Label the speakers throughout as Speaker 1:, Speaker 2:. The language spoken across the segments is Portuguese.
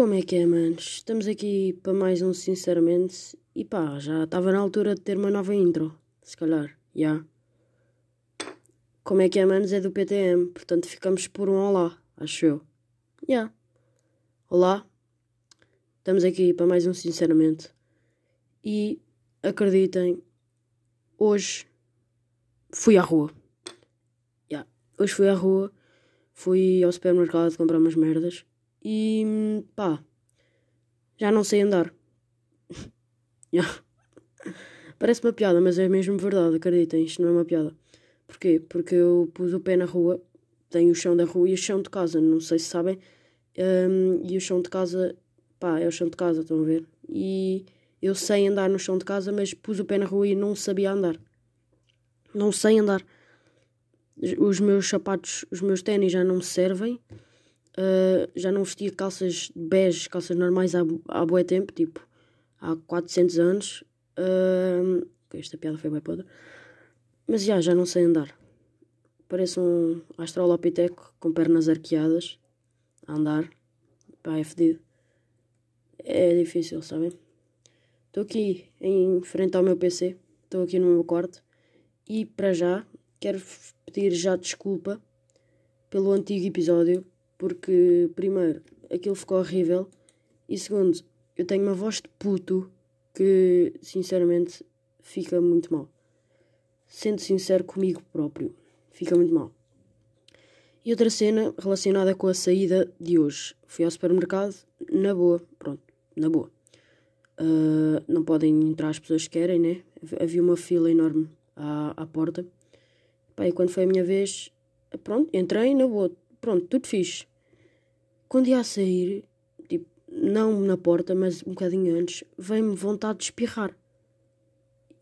Speaker 1: Como é que é, manos? Estamos aqui para mais um Sinceramente. E pá, já estava na altura de ter uma nova intro. Se calhar, já. Yeah. Como é que é, manos? É do PTM. Portanto, ficamos por um olá, acho eu. Já. Yeah. Olá. Estamos aqui para mais um Sinceramente. E acreditem, hoje fui à rua. Yeah. Hoje fui à rua. Fui ao supermercado comprar umas merdas e pá, já não sei andar. Parece uma piada, mas é mesmo verdade, acreditem, isto não é uma piada. Porquê? Porque eu pus o pé na rua, tenho o chão da rua e o chão de casa, não sei se sabem. Um, e o chão de casa, pá, é o chão de casa, estão a ver? E eu sei andar no chão de casa, mas pus o pé na rua e não sabia andar. Não sei andar os meus sapatos, os meus ténis já não me servem. Uh, já não vestia calças bege, calças normais há, há bué tempo, tipo há 400 anos. Uh, esta piada foi bem podre. Mas já, já não sei andar. Parece um astrolopiteco com pernas arqueadas a andar. Pá, é fedido. É difícil, sabem? Estou aqui em frente ao meu PC. Estou aqui no meu quarto. E para já quero pedir já desculpa pelo antigo episódio, porque, primeiro, aquilo ficou horrível, e segundo, eu tenho uma voz de puto que, sinceramente, fica muito mal. Sendo sincero comigo próprio, fica muito mal. E outra cena relacionada com a saída de hoje. Fui ao supermercado, na boa, pronto, na boa. Uh, não podem entrar as pessoas que querem, né? Havia uma fila enorme à, à porta. Pá, e quando foi a minha vez, pronto, entrei na boa, pronto, tudo fixe. Quando ia a sair, tipo, não na porta, mas um bocadinho antes, veio-me vontade de espirrar.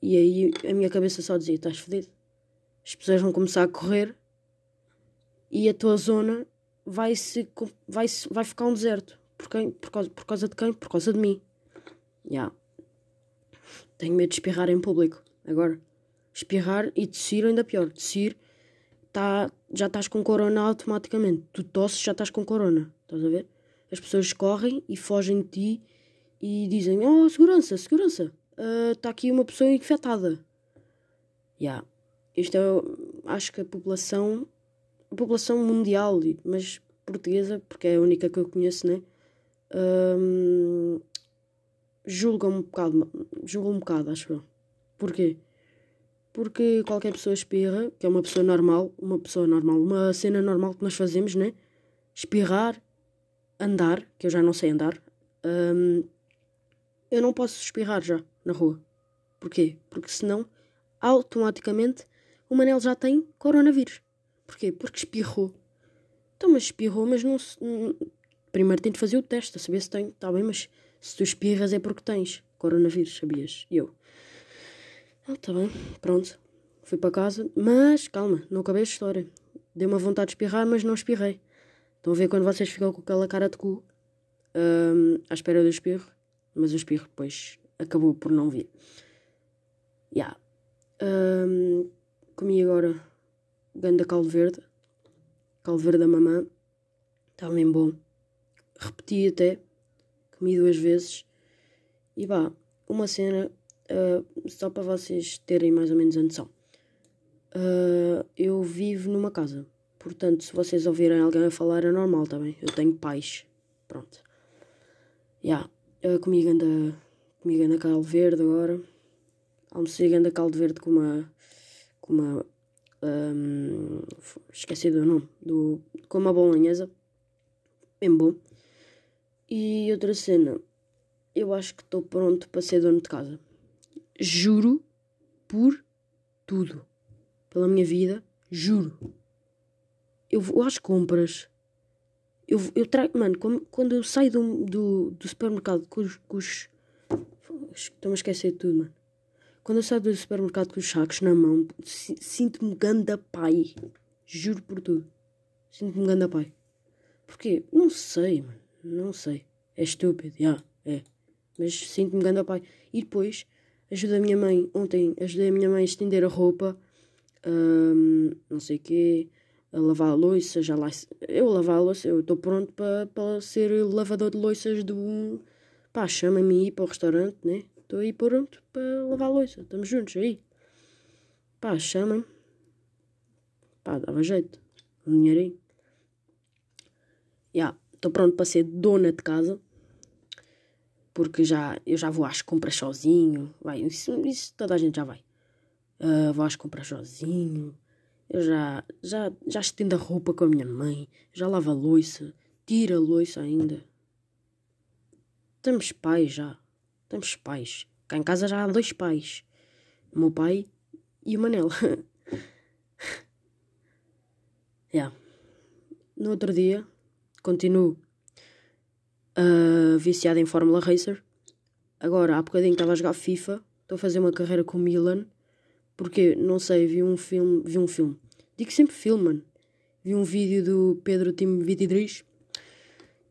Speaker 1: E aí a minha cabeça só dizia: estás fedido. As pessoas vão começar a correr e a tua zona vai, -se, vai, -se, vai ficar um deserto. Por, quem? Por, causa, por causa de quem? Por causa de mim. Já. Yeah. Tenho medo de espirrar em público. Agora espirrar e tossir ainda pior. Tossir, tá, já estás com corona automaticamente. Tu tosses, já estás com corona. Estás a ver? As pessoas correm e fogem de ti e dizem: Oh, segurança, segurança, está uh, aqui uma pessoa infectada. Já. Yeah. Isto é, acho que a população, a população mundial, mas portuguesa, porque é a única que eu conheço, né? Um, julga um bocado, julga um bocado, acho eu. Porquê? Porque qualquer pessoa espirra, que é uma pessoa normal, uma pessoa normal, uma cena normal que nós fazemos, né? Espirrar, andar, que eu já não sei andar. Um, eu não posso espirrar já na rua. Porquê? Porque senão, automaticamente, o Manel já tem coronavírus. Porquê? Porque espirrou. Então, mas espirrou, mas não se. Primeiro tem de fazer o teste, a saber se tem. Está bem, mas se tu espirras é porque tens coronavírus, sabias? E eu. Ah, tá bem, pronto. Fui para casa, mas calma, não acabei a história. Deu uma vontade de espirrar, mas não espirrei. Estão a ver quando vocês ficam com aquela cara de cu um, à espera do espirro, mas o espirro depois acabou por não vir. Ya. Yeah. Um, comi agora ganda caldo verde, caldo verde da mamã, está bem bom. Repeti até, comi duas vezes e vá, uma cena Uh, só para vocês terem mais ou menos a noção. Uh, eu vivo numa casa. Portanto, se vocês ouvirem alguém a falar, é normal também. Eu tenho pais. Pronto. Já. Yeah. Uh, comi ganda, comi ganda caldo verde agora. Almocei ganda caldo verde com uma... Com uma... Um, esqueci do nome. Do, com uma bolonhesa. Bem bom. E outra cena. Eu acho que estou pronto para ser dono de casa juro por tudo. Pela minha vida, juro. Eu vou às compras. Eu, eu trago. Mano, quando eu saio do, do, do supermercado com os. Com os Estou-me a esquecer de tudo, mano. Quando eu saio do supermercado com os sacos na mão, sinto-me ganda pai. Juro por tudo. Sinto-me ganda pai. Porquê? Não sei, mano. Não sei. É estúpido, já. Yeah, é. Mas sinto-me ganda pai. E depois Ajuda a minha mãe. Ontem ajudei a minha mãe a estender a roupa. Um, não sei o quê. a lavar a louça, já lá. Eu lavar a louça, eu estou pronto para pa ser lavador de louças do. Pá, chama-me ir para o restaurante, né? Estou aí pronto para lavar a louça. Estamos juntos aí. Pá, chama-me. Pá, dava jeito. Um dinheirinho. Já, yeah, estou pronto para ser dona de casa. Porque já, eu já vou às compras sozinho. Vai, isso, isso toda a gente já vai. Uh, vou às compras sozinho eu já, já, já estendo a roupa com a minha mãe, já lavo a louça, tira a louça ainda. Temos pais já. Temos pais. Cá em casa já há dois pais. O meu pai e o Manel. yeah. No outro dia, continuo uh, viciado em Fórmula Racer. Agora, há bocadinho estava a jogar FIFA. Estou a fazer uma carreira com o Milan. Porque, não sei, vi um filme. Vi um filme. Digo sempre filme, mano. Vi um vídeo do Pedro Time 23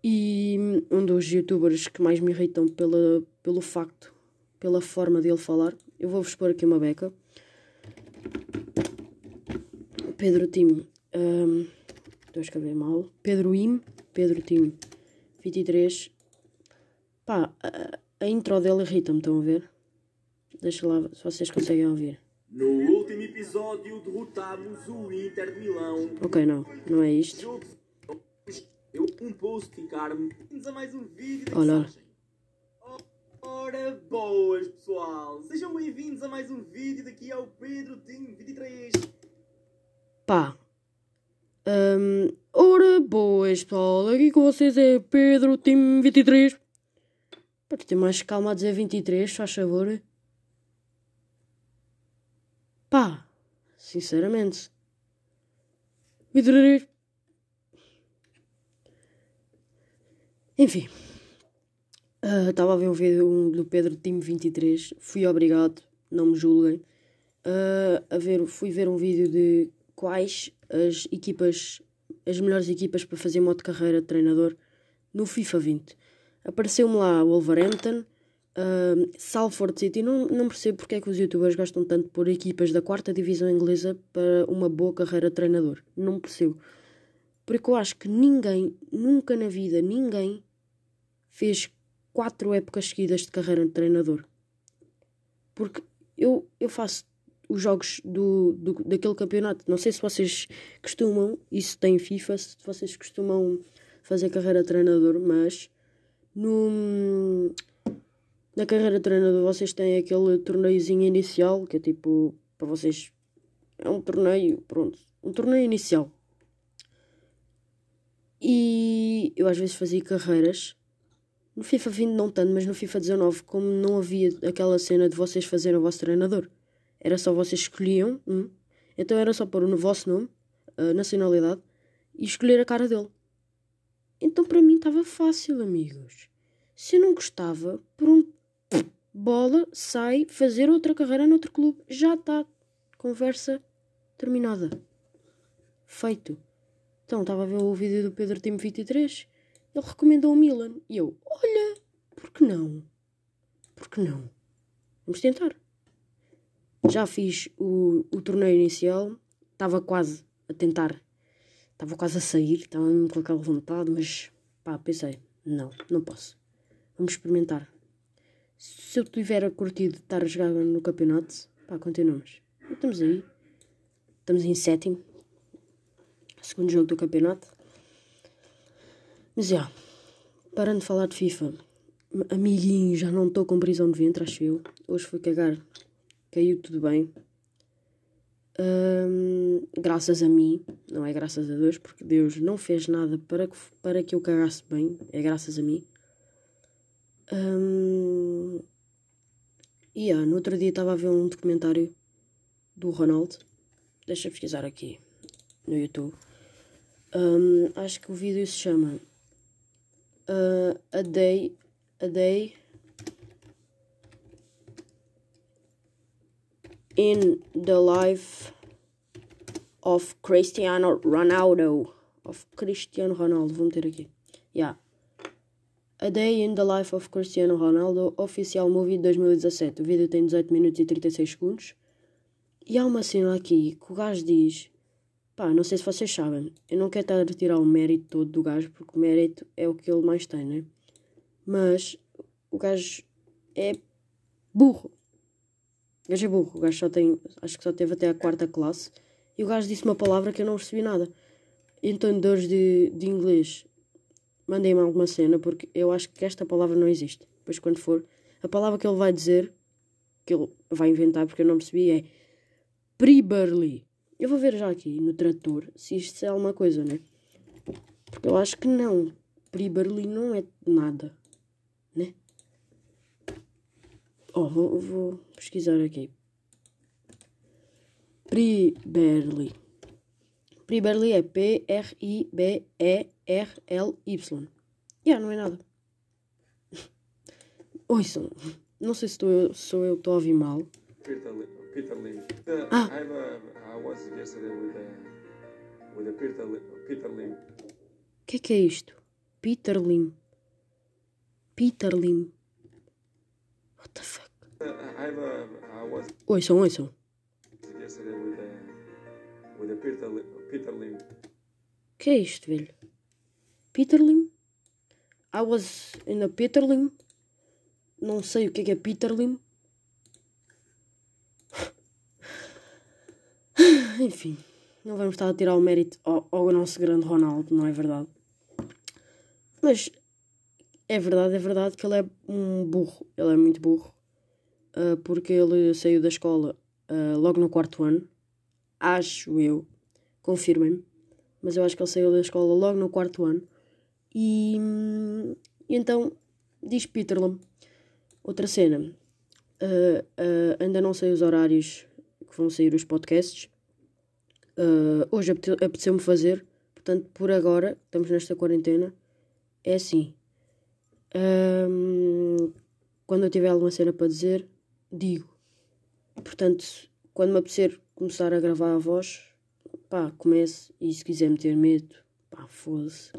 Speaker 1: e um dos youtubers que mais me irritam pela, pelo facto, pela forma dele falar. Eu vou-vos pôr aqui uma beca. Pedro Tim. Um, estou a escrever mal. Pedro Im. Pedro Tim 23. Pá, a, a intro dele irrita-me, estão a ver? Deixa lá se vocês conseguem ouvir.
Speaker 2: No último episódio derrotámos o Inter de Milão.
Speaker 1: Ok, não, não é isto.
Speaker 2: Eu um post ficar-me. a mais um vídeo de
Speaker 1: Olha.
Speaker 2: Ora boas pessoal, sejam bem-vindos a mais um vídeo daqui ao Pedro Tim 23.
Speaker 1: Pá. Um, ora boas pessoal, aqui com vocês é Pedro Tim 23. Pode ter mais calma a dizer 23, faz favor. Pá, sinceramente. Enfim. Estava uh, a ver um vídeo do Pedro Time 23. Fui obrigado, não me julguem. Uh, a ver, fui ver um vídeo de quais as equipas, as melhores equipas para fazer modo de carreira de treinador no FIFA 20. Apareceu-me lá o Wolverhampton, Uh, Salford City, não, não percebo porque é que os youtubers gostam tanto por equipas da quarta divisão inglesa para uma boa carreira de treinador. Não percebo. Porque eu acho que ninguém, nunca na vida, ninguém fez quatro épocas seguidas de carreira de treinador. Porque eu, eu faço os jogos do, do, daquele campeonato. Não sei se vocês costumam, isso tem FIFA, se vocês costumam fazer carreira de treinador, mas no, na carreira de treinador vocês têm aquele torneiozinho inicial, que é tipo, para vocês, é um torneio, pronto, um torneio inicial. E eu às vezes fazia carreiras, no FIFA 20 não tanto, mas no FIFA 19, como não havia aquela cena de vocês fazerem o vosso treinador, era só vocês escolhiam um, então era só pôr o vosso nome, a nacionalidade, e escolher a cara dele. Então para mim estava fácil, amigos. Se eu não gostava, pronto, bola, sai, fazer outra carreira noutro clube. Já está. Conversa terminada. Feito. Então, estava a ver o vídeo do Pedro Time 23. Ele recomendou o Milan. E eu, olha, por que não? Por que não? Vamos tentar. Já fiz o, o torneio inicial. Estava quase a tentar. Estava quase a sair. Estava com aquela vontade, mas pá, pensei, não, não posso. Vamos experimentar se eu tiver curtido estar a jogar no campeonato, pá, continuamos. Estamos aí. Estamos em sétimo. Segundo jogo do campeonato. Mas já, parando de falar de FIFA, amiguinho, já não estou com prisão de ventre, acho eu. Hoje fui cagar, caiu tudo bem. graças a mim, não é graças a Deus, porque Deus não fez nada para que, para que eu cagasse bem, é graças a mim. Um, e yeah, no outro dia estava a ver um documentário do Ronaldo. Deixa eu pesquisar aqui no YouTube. Um, acho que o vídeo se chama uh, A Day A Day in the Life of Cristiano Ronaldo. Of Cristiano Ronaldo, vou meter aqui. Yeah. A Day in the Life of Cristiano Ronaldo, oficial movie de 2017. O vídeo tem 18 minutos e 36 segundos. E há uma cena aqui que o gajo diz Pá, não sei se vocês sabem. Eu não quero estar a tirar o mérito todo do gajo, porque o mérito é o que ele mais tem, né? Mas o gajo é burro. O gajo é burro. O gajo só tem. Acho que só teve até a quarta classe. E o gajo disse uma palavra que eu não percebi nada. Entendedores de, de inglês, mandem-me alguma cena, porque eu acho que esta palavra não existe. Depois, quando for, a palavra que ele vai dizer, que ele vai inventar, porque eu não percebi, é Priberly. Eu vou ver já aqui no trator se isto é alguma coisa, né? Porque eu acho que não. Priberly não é nada, né? Oh, vou, vou pesquisar aqui. Priberly. Priberly é P-R-I-B-E-R-L-Y. Yeah, não é nada. Ouçam, não sei se estou eu, sou eu que estou a ouvir mal.
Speaker 3: Peter, Li- Peter Lim. Uh,
Speaker 1: Ah.
Speaker 3: I, have a, I was yesterday with a, with a Peter, Peter Lim.
Speaker 1: O que é que é isto? Peter Lim. Peter Lim.
Speaker 3: Lim.
Speaker 1: O que é isto, velho? Peter Lim? I was in a Peter Lim. Não sei o que é que é Peter Lim. Enfim, não vamos estar a tirar o mérito ao, ao nosso grande Ronaldo, não é verdade? Mas é verdade, é verdade que ele é um burro. Ele é muito burro. Ah, porque ele saiu da escola ah, logo no quarto ano. Acho eu. Confirmem-me mas eu acho que ele saiu da escola logo no quarto ano. E, hum, e então diz Peterlam. Outra cena. ah, ainda não sei os horários que vão sair os podcasts. Hoje apete- apeteceu-me fazer. Portanto, por agora, estamos nesta quarentena. É assim. Ahm, quando eu tiver alguma cena para dizer, digo. Portanto, quando me apetecer começar a gravar a voz, pá, comece. E se quiser meter medo, pá, foda-se.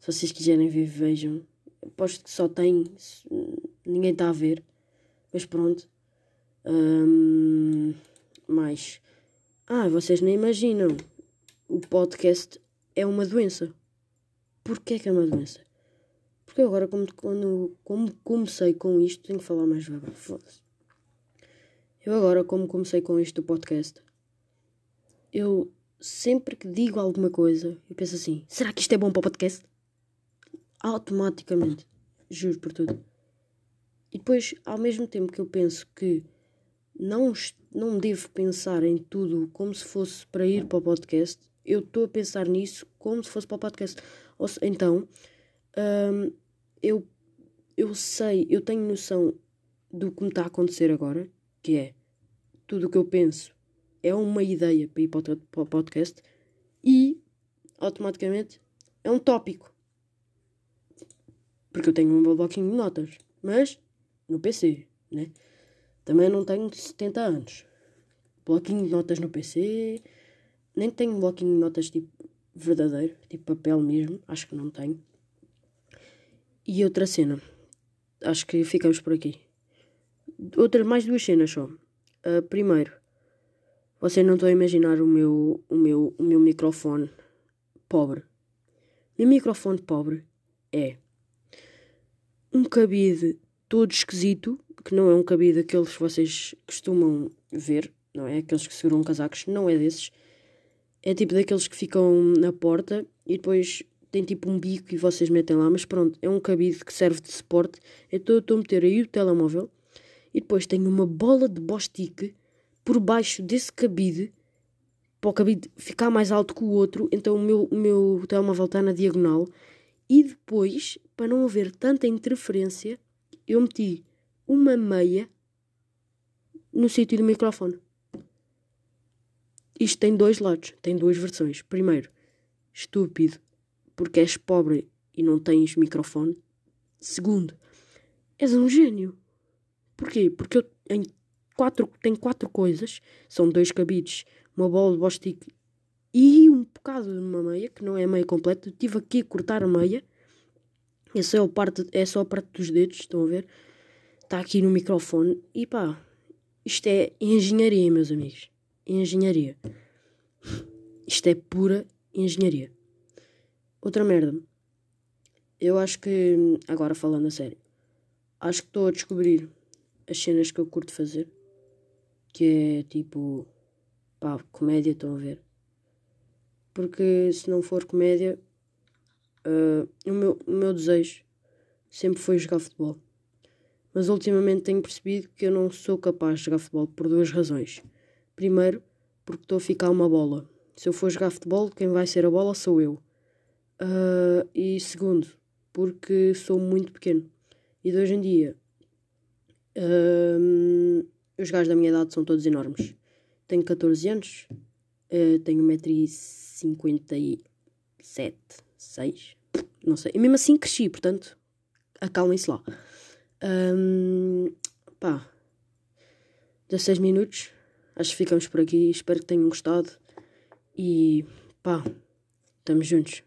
Speaker 1: Se vocês quiserem ver, vejam. Aposto que só tem. Ninguém está a ver. Mas pronto. Mais. Ah, vocês nem imaginam. O podcast é uma doença. Porquê que é uma doença? Porque agora, como, quando, como comecei com isto, tenho que falar mais devagar. Foda-se. Eu agora, como comecei com isto do podcast, eu sempre que digo alguma coisa, eu penso assim: será que isto é bom para o podcast? Automaticamente. Juro por tudo. E depois, ao mesmo tempo que eu penso que não, não devo pensar em tudo como se fosse para ir para o podcast, eu estou a pensar nisso como se fosse para o podcast. Ou então, hum, eu, eu sei, eu tenho noção do que me está a acontecer agora, que é tudo o que eu penso é uma ideia para ir para o, podcast e automaticamente é um tópico. Porque eu tenho um bloquinho de notas, mas no PC, né? Também não tenho 70 anos. Bloquinho de notas no PC, nem tenho bloquinho de notas tipo verdadeiro, tipo papel mesmo, acho que não tenho. E outra cena, acho que ficamos por aqui. Outra, mais duas cenas só. Ah, primeiro, vocês não estão a imaginar o meu, o meu, o meu microfone pobre. O meu microfone pobre é um cabide todo esquisito, que não é um cabide aqueles que vocês costumam ver, não é? Aqueles que seguram casacos, não é desses. É tipo daqueles que ficam na porta e depois tem tipo um bico e vocês metem lá, mas pronto, é um cabide que serve de suporte. Então eu estou a meter aí o telemóvel e depois tenho uma bola de bostique por baixo desse cabide para o cabide ficar mais alto que o outro, então o meu, o meu telemóvel está na diagonal. E depois, para não haver tanta interferência, eu meti uma meia no sítio do microfone. Isto tem dois lados, tem duas versões. Primeiro, estúpido, porque és pobre e não tens microfone. Segundo, és um gênio. Porquê? Porque eu em quatro, tenho quatro coisas, são dois cabides, uma bola de bostic e um bocado de uma meia, que não é meia completa. Eu tive aqui a cortar a meia. Essa é, a parte, é só a parte dos dedos, estão a ver? Está aqui no microfone. E pá, isto é engenharia, meus amigos. Engenharia. Isto é pura engenharia. Outra merda. Eu acho que, agora falando a sério, acho que estou a descobrir as cenas que eu curto fazer. Que é tipo, pá, comédia, estão a ver? Porque se não for comédia, uh, o, meu, o meu desejo sempre foi jogar futebol. Mas ultimamente tenho percebido que eu não sou capaz de jogar futebol por duas razões. Primeiro, porque estou a ficar uma bola. Se eu for jogar futebol, quem vai ser a bola sou eu. Uh, e segundo, porque sou muito pequeno. E de hoje em dia, uh, os gajos da minha idade são todos enormes. Tenho 14 anos, uh, tenho 1,57m, 6, não sei. E mesmo assim cresci, portanto, acalmem-se lá. Um, pá, 16 minutos. Acho que ficamos por aqui. Espero que tenham gostado. E pá, estamos juntos.